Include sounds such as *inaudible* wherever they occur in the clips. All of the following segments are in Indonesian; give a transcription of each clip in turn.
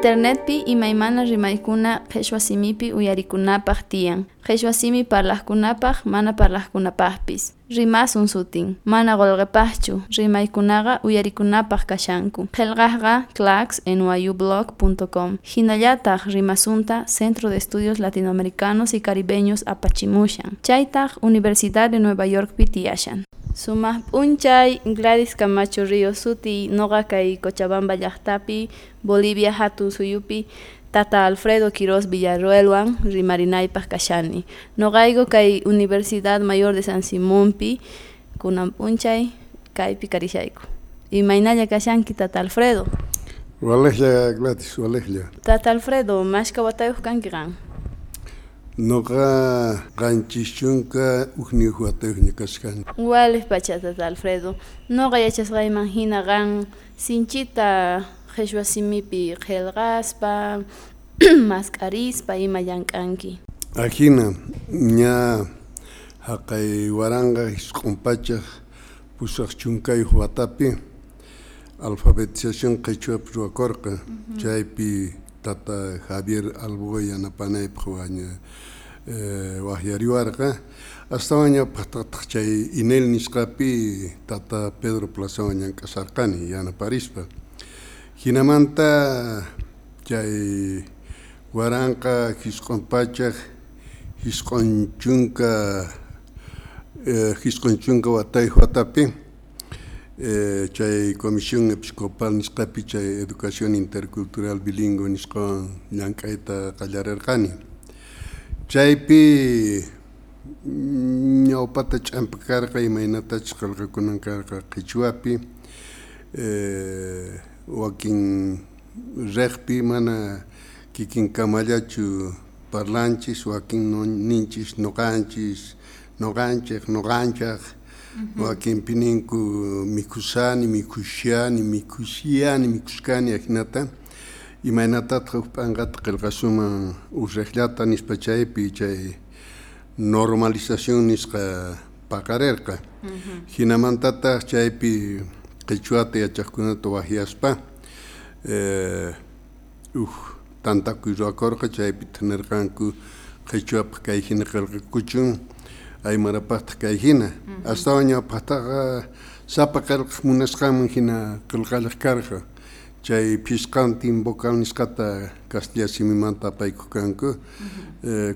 Internetpi imaymana rimaykuna qhichwa simipi uyarikunapaq tiyan. Qhichwa simi parlaqkunapaq mana parlaqkunapaqpis. Rimasun sutin, mana qolqepaqchu, rimaykunaqa uyarikunapaq kashanku. Qillqaqqa claxnyublog.com Hinallataq rimasunta Centro de Estudios Latinoamericanos y Caribeños apachimushan. Chaytaq Universidad de Nueva Yorkpi tiyashan. Sumaj Punchay, Gladys Camacho Río Suti, Noga Kai Cochabamba Yachtapi, Bolivia Hatu Suyupi, Tata Alfredo Quiroz Villarroelwan, Rimarinay Pascachani, Nogaigo Kai Universidad Mayor de San Simónpi, Kunan Punchay, Kai Picarishaico. Y Mainaya Kashanki Tata Alfredo. Gladys, Tata Alfredo, Mashka Kankiran. Noqa qanchis chunka uqniyuq watayuqña kashkani. Wales pacha Tata Alfredo. Noqa yachasqayman hina qan sinchita qhichwa simipi qillqaspa *clears throat* masqarispa ima llank'anki. Ahina ña haqay waranqa hisq'unpachaq pusaq chunkayuq watapi alfabetización qhichwapi ruwakurqa chaypi tata Javier Alboy yanapanaypaq waña waqyariwarqa astawan ñawpaqtataq chay Inel nisqapi tata Pedro Plazawan llank'asarqani yanaparispa hinamanta chay waranqa hisq'unpachaq hisq'un chunka hisq'un chunka watayuq watapi eh, chay comisión episcopal nisqapi chay educación intercultural bilingüe nisqa llank'ayta qallararqani chaypi ñawpata ch'ampa karqa imaynatachus qallqakunan karqa qichwapi eh, wakin reqpi mana kikin kamallachu parlanchis wakin ninchis noqanchis noqanchej noqanchaj wakinpi ninku mikusani mikushani mikushiyani mikushkani hinata imaynatataq huk p'anqata qillqasuman uqriqllata nispa chaypi chay normalización nisqa paqarirqa hinamantataq chaypi qhichwata yachaqkunata waqyaspa uj tantakuy ruwakurqa chaypi thanirqanku qhichwapaq kay hina qillqakuchun aymarapaqtaq kay hina. Astawan ñawpaqtaqa sapa qillqaq munasqanman hina qillqallaq karqa chay phisqantin vocal nisqata castilla simimanta apaykuq kanku.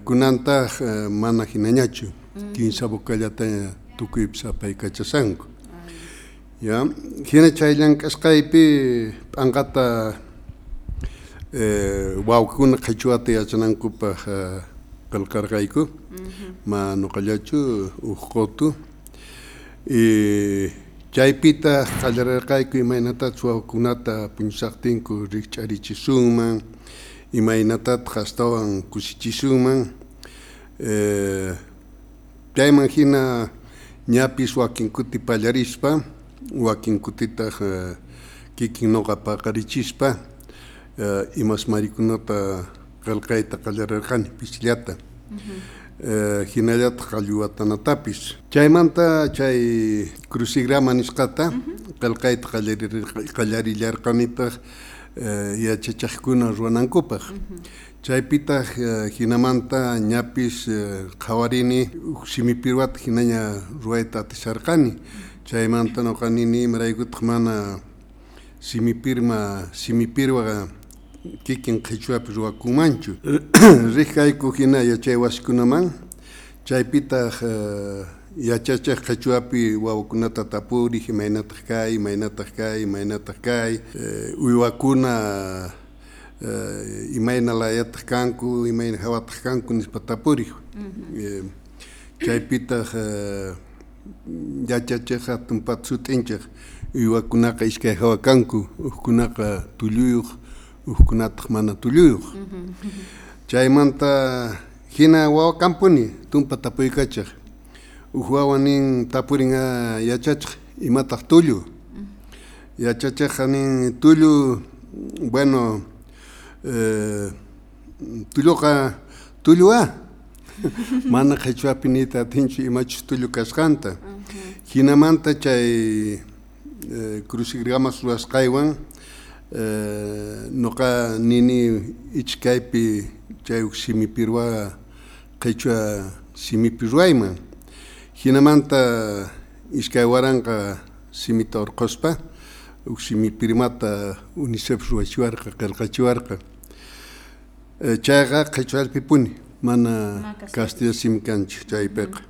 Kunantaq mana hinañachu kinsa vocallata tukuypis apaykachasanku ya hina chay llank'asqaypi p'anqata wawakuna qhichwata yachanankupaq qillqarqayku ma nuqallachu uj qotu y chaypita qallarirqayku imaynatataq wawakunata puñusaqtinku rikch'arichisunman imaynatataq astawan kusichisunman chayman hina ñapis wakin kuti pallarispa wakin kutitaq kikin noqa paqarichispa imas marikunata qillqayta qallarirqani pichllata hinallataq qallwatanatapis chaymanta chay crucigrama nisqata qillqayta qallarillarqanitaq yachachaqkuna ruwanankupaq chaypitaq hinamanta ñapis qhawarini huk simipirwata hinaña ruwayta atisharqani chaymanta noqa nini imaraykutaq mana simipirma simipirwa kikin qhichwapi ruwakunmanchu *clears throat* riqkayku hina yachay wasikunaman chaypitaq yachachiq qhichwapi wawakunata tapuriq imaynataq kay imaynataq kay imaynataq kay. Uywakuna imaynalayataq kanku imayna hawataq kanku nispa tapuriq chaypitaq yachachiq hatunpata sut'inchik uywakunaqa iskay hawa kanku hukkunaqa tulluyuq hukkunataq mana tulluyuq. Chaymanta hina wawakampuni tumpa tapuykachiq. Uj wawa nin tapurinqa yachachiq imataq tullu. Yachachiqa nin tullu bueno tulluqa tulluwa *laughs* mana qhichwapi niyta atinchu imachus tullu kasqanta hinamanta chay crucigramas ruwasqaywan noqa nini ichkaypi chay uk simipirwa qhichwa simipi ruwayman hinamanta iskay waranqa simita urquspa uk simipirimata unicef ruwachiwarqa qillqachiwarqa chayqa qhichwalpi puni mana castilla. Simi kanchik chaypiqa.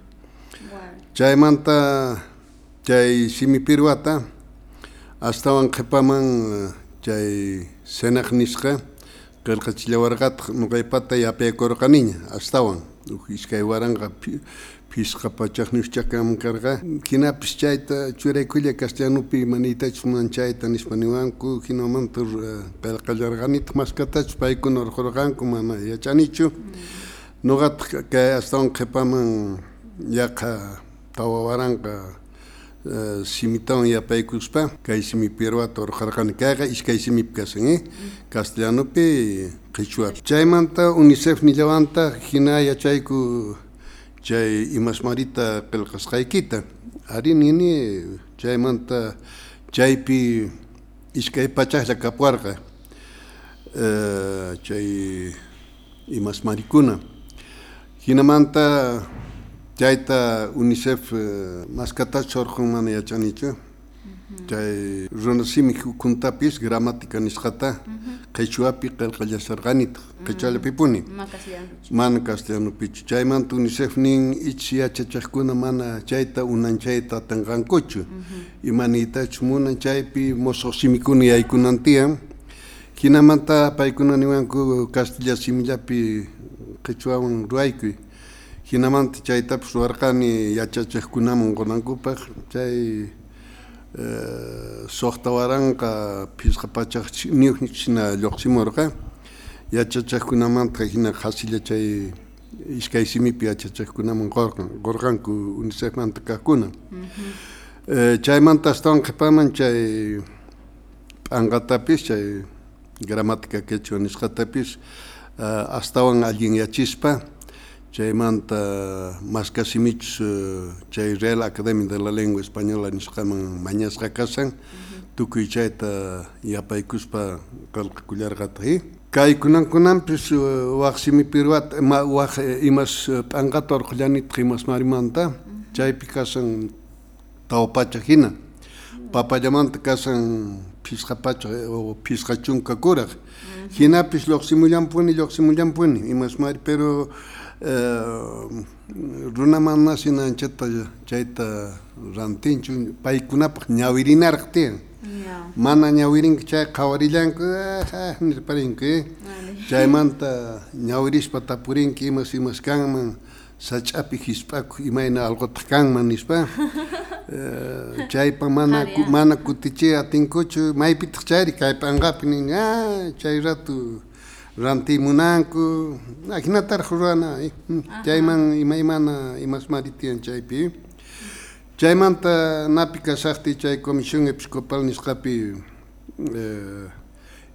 Chaymanta chay simipirwata astawan qhipaman chay senaq nisqa qillqachillawarqataq nuqaypata yapaykurqaniña astawan. Uk iskay waranqa pisqa pachaqniwschakaman karqa hinapis chayta churaykulla castellanupi manitachus man chayta nispa niwanku hinamanta qillqallarqanitaq maskatachus paykuna urqurqanku mana yachanichu nuqataq kay astawan qhipaman yaqa tawa waranqa simitawan yapaykuspa kay simipiruwata urqarqani kayqa iskay simipi kasan eh castellanupi qhichwapi chaymanta unicef nillawanta hina yachayku chay imasmarita qillqasqaykita ari nini chaymanta chaypi iskay pachaqlla kapuwarqa chay imasmarikuna. Hinamanta chayta unicef maskatachu urqun mana yachanichu chay runa simi hukuntapis gramática nisqata qhichwapi qillqallasarqanita qhichwalapipuni mana castellanupichu chaymanta unicef nin ich yachachaqkuna mana chayta unanchayta atanqankuchu imanitachu munan chaypi mosoq simikuna yaykunantiyan hinamanta paykuna niwanku castilla simillapi qhichwawan ruwaykuy hinamanta chaytapish ruwarqani yachachiqkunaman qunankupak chay suqta waranqa pisqa pachaq niwchina lluqsimurqa yachachiqkunamanta hina qhasilla chay iskay simipi yachachiqkunaman qurqan qurqanku unicefmanta kaqkuna chaymanta astawan qhipaman chay p'anqatapis chay gramática quechua nisqatapis astawan allin yachispa chaymanta maskasimichus chay Real Academia de la Lengua Española nisqaman mañasqa kasan tukuy chayta yapaykuspa qillqakullarqataqi kay kunankunanpis waq simipiruwata waq imas p'anqata urqullanitaq imas marimanta. Chaypi kasan tawa pacha hina papallamanta kasan pisqa pacha o pisqa chunka kuraq hinapis lluqsimullanpuni lluqsimullanpuni imas mari pero runamana sinanchata chayta rantinchu paykunapaq ñawirinaraq tiyan mana ñawirinqa chay qhawarillanku nirparinki. *laughs* Chaymanta ñawirishpa tapurinki imas imas kanman sach'api hisp'aku imayna alqutaq kanman nispa *laughs* chaypa mana mana kutichiy atinkuchu maypitaq chayri kay p'anqapi nin a chay rato rantimunanku hinataraq ruwana chayman imaymana imasmari tiyan chaypi. Chaymanta napi kasaqti chay comisión episcopal nisqapi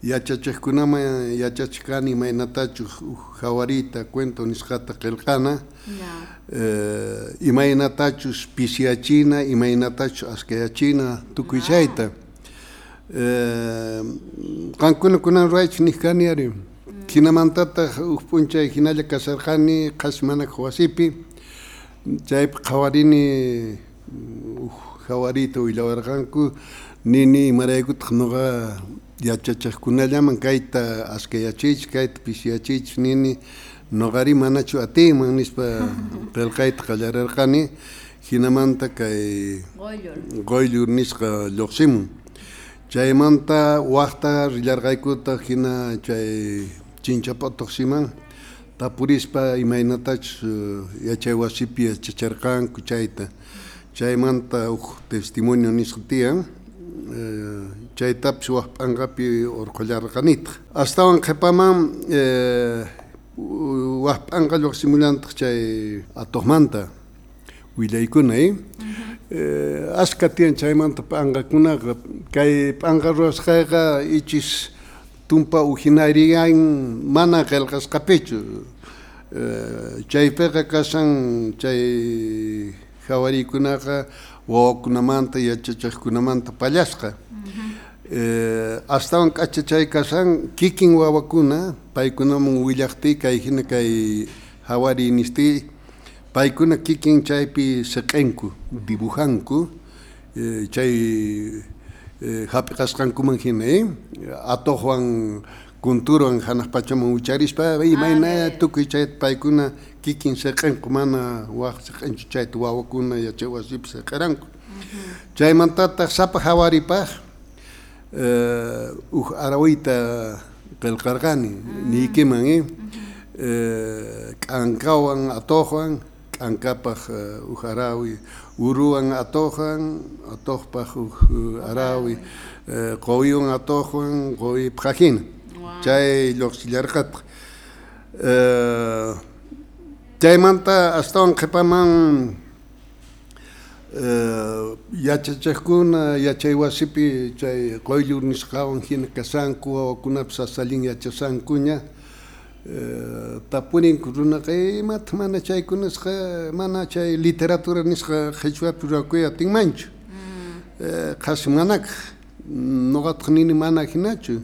yachachiqkunaman yachachiqkani imaynatachu hawarita cuento nisqata qillqana imaynatachus pisyachina imaynatachus askayachina tukuy chayta. Qankuna kunan ruwaychik nijkani ari hinamantataq uk p'unchay hinalla kasarqani qhas mana wasipi. Chaypi qhawarini hawarita willawarqanku nini imaraykutaq nuqa yachachiqkunallaman kayta askayachiychik kayta pisyachiychik nini nuqari manachu atinman nispa *laughs* qillqayta qallararqani hinamanta kay qoyllur nisqa lluqsimun. Chaymanta waqta rillarqaykuta hina chay chinchapatuqsiman tapurispa imaynatachus yachay wasipi yachacharqanku chayta chaymanta uk testimonio nisqa tiyan chaytapish waq p'anqapi urqullarqanitaq astawan qhipaman waq p'anqa lluqsimullantaq chay atuqmanta willaykuna ashka tiyan chaymanta p'anqakunaqa kay p'anqa ruwasqayqa ichis tumpa ujinariyan mana qillqasqapichu chaypiqa kasan chay hawariykunaqa wawakunamanta yachachiqkunamanta pallasqa astawan k'achachay kashan kikin wawakuna paykunaman willaqti kay hina kay hawari nisti paykuna kikin chaypi seq'enku dibujanku. Chay hap'iqasqankuman hina atoqwan kunturuwan hanaq pachaman wicharispa imayna tukuy chay paykuna kikin seq'enku mana waq seq'enchu chayta wawakuna yachay wasipi seq'iranku chaymantataq sapa hawaripaq uj arawita qillqarqani niykiman k'ankawan atoqwan k'ankapaq uj arawi uruwan atoqwan atoqpaq uj arawi qowiwan atoqwan qowipaq hina chay lluqsillarqataq chaymanta astawan qhipaman yachachiqkuna yachay wasipi chay qoyllur nisqawan hina kasanku wawakunapas sasalin yachasankuña tapurinku runaqa imata mana chaykunasqa mana chay literatura nisqa qhichwapi rurakuya atinmanchu qhasqa manakaq ñuqataq nini mana hinachu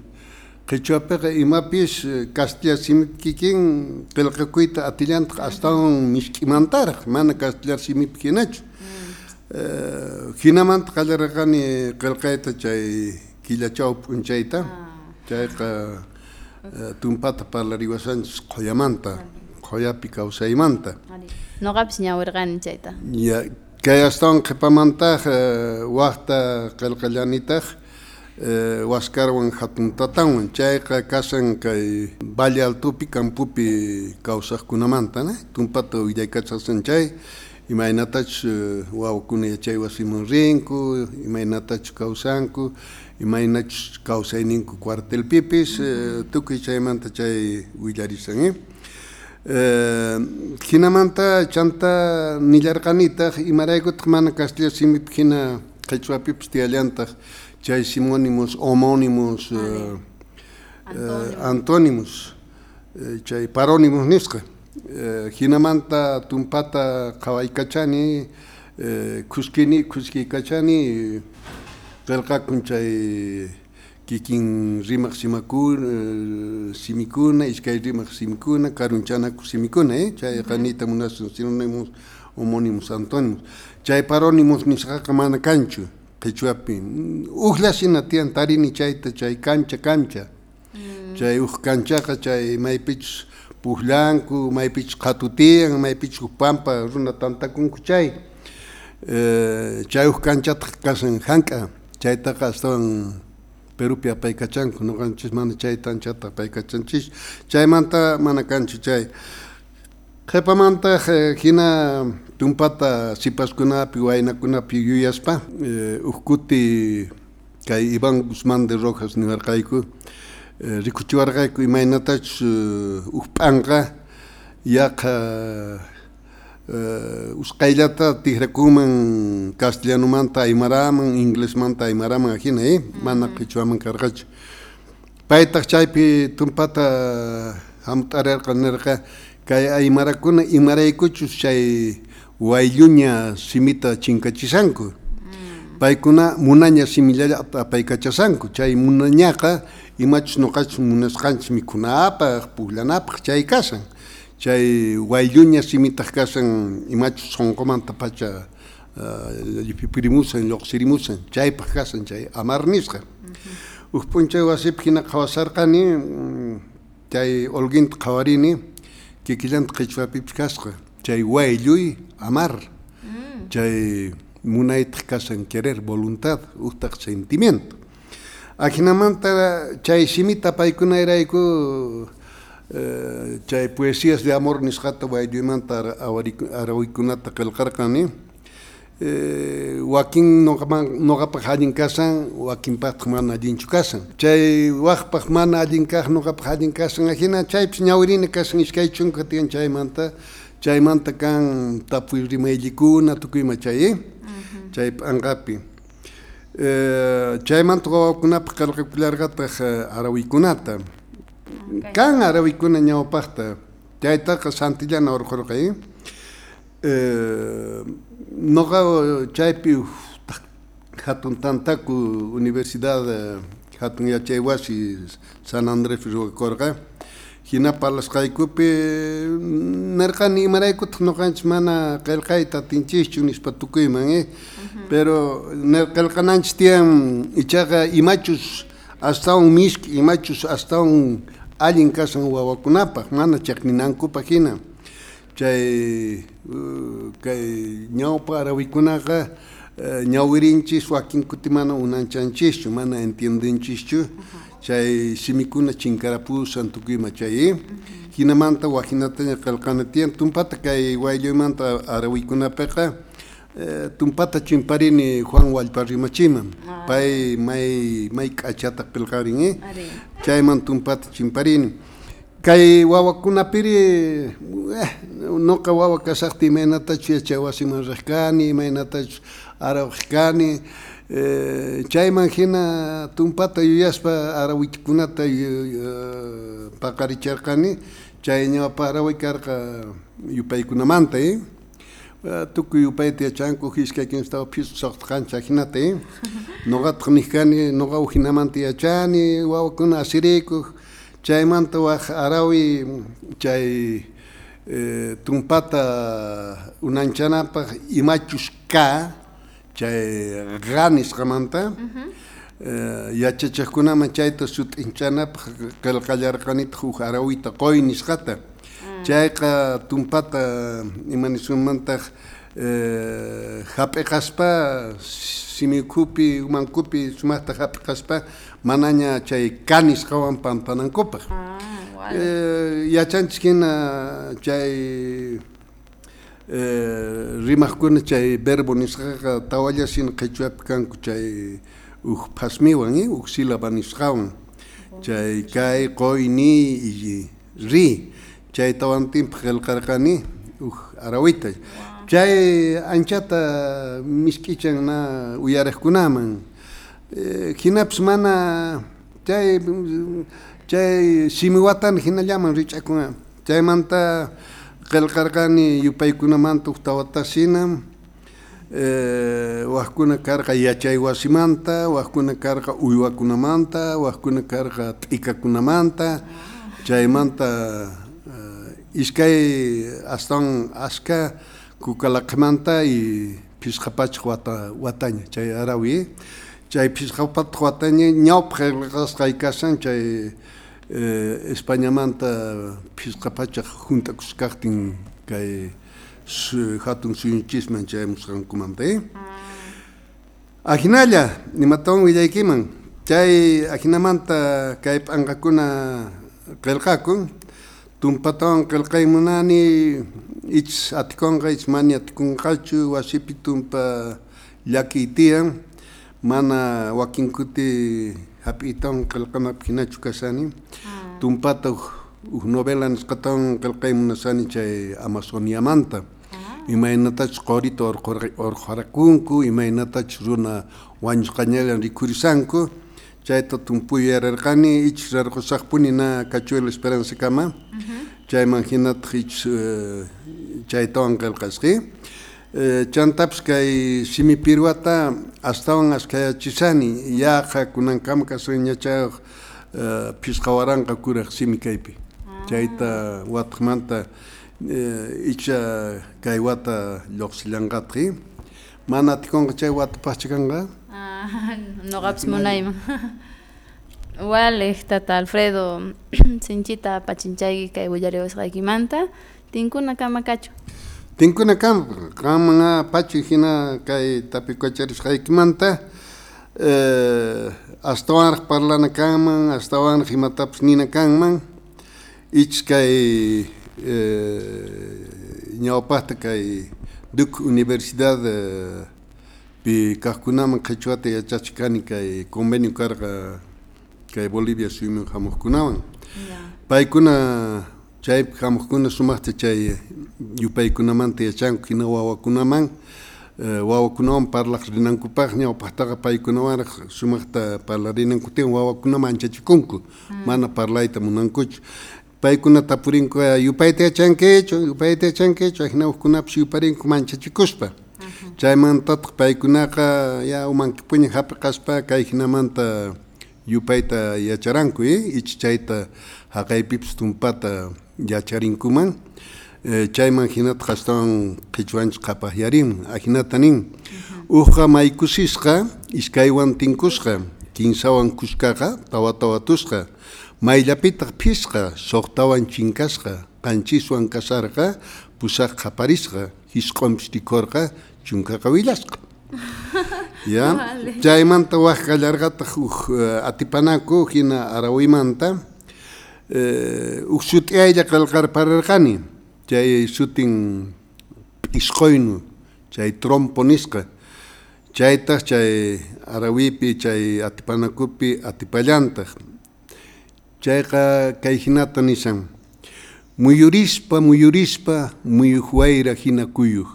qhichwapiqa imapish castilla simip kikin qillqakuyta atillantaq astawan mishk'imantaraq mana castellar simipi hinachu hinamanta qallaraqani qillqayta chay killachaw p'unchayta chayqa tumpata parlariwasanchis qoyamanta qoyapi kawsaymanta noqapis ñawirqani chayta ya kay astawan qhipamantaj waqta qillqallanitaq waskarwan hatun tatanwan chayqa kasan kay valle altupi campupi kawsaqkunamanta na tumpata willaykachaqsan chay. Imaynatach wawakuna yachay wasiman rinku imaynatach kawsanku imaynach kawsayninku cuartelpipis tukuy chaymanta chay willarisan hinamanta chanta nillarqanitaq imaraykutaq mana castilla simipi hina qhichwapipis tiyallantaq chay simónimos homónimos antónimos chay parónimos nisqa hinamanta tumpata qhawaykachani kuskini kuskiykachani qillqakun chay kikin rimaq simakuna simikuna iskay rimaq simikuna karunchanaku simikuna eh chay qanita munasun sinónimos homónimos antónimos. Chay parónimos nisqaqa mana kanchu qhichwapi uqlla shina tiyan tarini chayta chay kancha kancha. Chay uq kanchaqa chay maypichus puqllanku maypichus qhatutiyan maypichus huk pampa runa tantakunku chay. Chay uq kanchataq kasan hank'a chaytaqa astawan Perupi apaykachanku nuqanchis mana chay tanchata apaykachanchis chaymanta mana kanchu chay. Qhipamanta hina tumpata sipaskunapi waynakunapi yuyaspa huk kuti kay Iván Guzmán de Rojas niwarqayku rikuchiwarqayku imaynatach huk p'anqa yaqa usqayllata tikrakuman castellanumanta aymaraman inglesmanta aymaraman hina eh? Mana qichwaman karqachu paytaq chaypi tumpata hamt'ararqa nirqa kay aymarakuna imaraykuchus chay waylluña simita chinkachisanku. Paykuna munaña simillallata apaykachasanku chay munañaqa imachus ñuqachus munasqanchis mikhunapaq pukllanapaq chay kasan chay waylluña simitaq kasan imachus sonqomanta pacha llipipirimusan lluqsirimusan chaypaq kasan chay amar nisqa uk p'unchay wasipi hina qhawasarqani chay olguinta qhawarini kikillanta qhichwapipis kasqa. Chay waylluy amar. Chay munaytaq kasan querer voluntad utaq sentimiento. Ajinamanta chay simita paykuna erayku chay poesías de amor nisqata waylluymanta arawiykunata qillqarqani wakin noqapaq allin kasan wakinpaqtaq mana allinchu kasan. Chay waqpaq mana allin kaq noqapaq allin kasan ajina chaypis ñawirini kasan iskay chunka tiyan chaymanta. Chaymanta kan tapuy rimayllikuna tukuyma chay chay p'anqapi chaymanta wawakunapaq qillqakullarqataq arawiykunata kan arawikuna ñawpaqta chaytaqa santillana urqurqay noqa chaypi hatun tantaku universidad hatun yachay wasi San Andrés ruwakurqa hina palasqaykupi nirqani imaraykutaq ñuqanchik mana qillqayta atinchikchu nispa tukuyman eh pero qillqananchik tiyan ichaqa imachus astawan mishki imachus astawan allin kasan wawakunapaq mana chaqninankupaq hina chay kay ñawpa arawikunaqa ñawirinchis wakin kuti mana unanchanchishchu mana entiendenchischu chay simikuna chinkarapusan tukuyma chay hinamanta wahinataña qillqana tiyan tumpata kay waylloymanta arawikunapiqa tumpata chimparini Juan Wallpa rimachiman pay may may k'achata qillqarin chayman tumpata chimparini. Kay wawakunapiri eh, noqa wawa kasaqti imaynatachu yachay wasiman riq kani imaynatachu arawaq kani eh, chayman hina tumpata yuyaspa arawiykunata uh, paqaricharqani chay ñawpa araway karqa yupaykunamanta eh? Tukuy yupayta yachanku hiskaykin estaba piso soqtqancha hinata eh? noqataq nijkani noqa uhinamanta yachani wawakuna asirikuj chaymanta waq arawi chay eh, tumpata unanchanapaq imachus ka chay ganisqamanta eh, yachachiqkunaman chayta sut'inchanapaq qillqallarqanita huk arawita qoy nisqata chayqa tumpata imanisumantaq eh, hap'iqaspa simikupi umankupi sumaqta hap'iqaspa manaña chay kanisqawan pampanankupaq eh, yachanchik hina chay eh, rimaqkuna chay verbo nisqaqa tawallasin qhichwapi kanku chay uj phasmiwan eh, uj sílaba nisqawan chay kay qoy ni ri chay tawantinpaq qillqarqani uj arawita chay anchata misk'ichan na uyariqkunaman eh, hinapas mana chay chay simiwatani hinallaman rich'akuna. Chaymanta qillqarqani yupaykunamanta uj tawatasina eh, waqkuna karqa yachay wasimanta waqkuna karqa uywakunamanta waqkuna karqa t'ikakunamanta. Chaymanta iskay astawan aska kukalaqmanta y pisqapachaq wata wataña chay arawi. Chay pisqapataq wataña ñawpaq qillqasqaykasan chay eh, Españamanta pisqapachaq juntakusqaqtin kay su, hatun suyunchisman chaymusqankumanta eh? Ajinalla nimatawan willaykiman chay ajinamanta kay p'anqakuna qillqakun tumpatawan qillqaymunani ich atikunqa ich mani atikunqachu wasipi tumpa llaki tiyan mana wakin kuti hap'itawan qillqanapi hinachu kasani tumpata uj novela nisqatawan qillqaymunasani chay amazoniamanta imaynatach qurita orqarakunku imaynatach runa wañusqañallan rikurisanku chayta tumpuyararqani ich rarqusaqpuni na cachuela esperanza kama. Chayman hinataq ich chaytawan qillqasqi chantapas kay simipiruwata astawan askayachisani yaqa kunankama kasun ñachayuq pisqawaranqa kuraq simi kaypi. Chayta wataqmanta icha kay wata lluqsillanqatqi mana atikunqa chay wata pahchakanqa noqapas munayman wale tata Alfredo *clears throat* sinchita pachinchayki kay willariwasqaykimanta tinkuna kama kachu tinkuna kama qamanga pachi hina kay tapikuacharisqaykimanta eh, astawanraq parlana kanman astawanraq imatapas nina kanman ich kay eh, ñawpajta kay Duke Universidad eh, pi kaqkunaman qhichwata yachachikani kay convenio karqa kay Bolivia suyman hamuqkunawan paykuna chay hamuqkuna sumaqta chay yupaykunamanta yachanku hina wawakunaman wawakunawan parlaq rinankupaq ñawpajtaqa paykunawanraq sumaqta parlarinankutin wawakunaman anchachikunku mana parlayta munankuchu. Paykuna tapurinku yupayta yachankichu yupayta yachankichu hina hukkunapas yuparinku manchachikuspa chaymantataq paykunaqa ya umankipuña hap'iqaspa kay hinamanta yupayta yacharanku ich chayta haqaypipas tumpata yacharinkuman e, chayman hinata qastawan qichwanchik qapaqyarin ahinata nin. Uqa maykusisqa iskaywan tinkusqa kinsawan kushkaqa tawa tawatusqa mayllapitaq phisqa soqtawan chinkasqa qanchiswan kasarqa pusaq qaparisqa hisq'onpis tikurqa chunkaqa willasqa *laughs* ya chaymanta waqkallarqataq uj atipanaku hina arawimanta eh, uj sut'iyaylla qallqarpararqani chay sutin p'isqoynu chay trompo nisqa chaytaq chay arawipi chay atipanakupi atipallantaq. Chayqa kay hinata nishan muyurispa muyurispa muyuq wayra hina kuyuq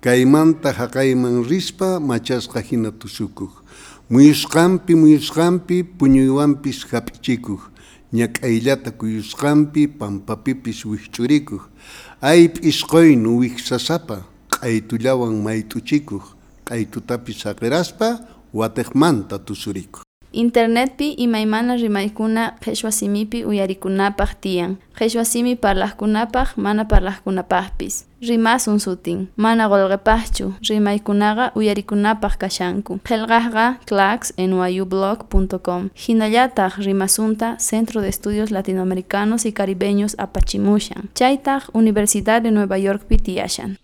kaymanta haqayman rispa machasqa hina tusukuq. Muyusqanpi muyusqanpi puñuywanpis hap'ichikuq ñak'ayllata kuyusqanpi pampapipis wikch'urikuq. Ay p'isqoynu wiksasapa q'aytullawan mayt'uchikuq. Q'aytutapis saqiraspa wateqmanta tusurikuq Internetpi imaymana rimaykuna qhechwa simipi uyarikunapaq tiyan. Qhechwa simi parlaqkunapaq mana parlaqkunapaqpis. Rimasun sutin, mana qolqepaqchu, rimaykunaqa uyarikunapaq kashanku. Qelqaqqa clax.nyublog.com. Hinallataq rimasunta Centro de Estudios Latinoamericanos y Caribeños apachimushan. Chaytaq Universidad de Nueva York pitiyashan.